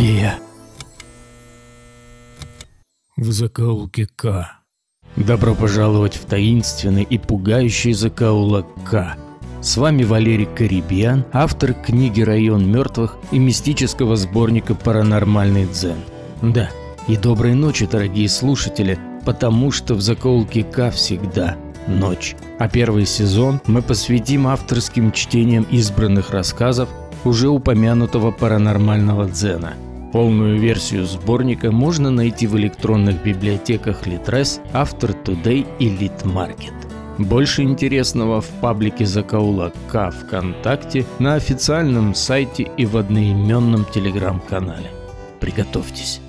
Где я? В закоулке К. Добро пожаловать в таинственный и пугающий закоулок К. С вами Валерий Карибьян, автор книги «Район мертвых» и мистического сборника «Паранормальный дзен». Да, и доброй ночи, дорогие слушатели, потому что в закоулке К всегда ночь. А первый сезон мы посвятим авторским чтениям избранных рассказов уже упомянутого паранормального дзена. Полную версию сборника можно найти в электронных библиотеках Litres, After Today и Litmarket. Больше интересного в паблике Закаула К ВКонтакте, на официальном сайте и в одноименном телеграм-канале. Приготовьтесь.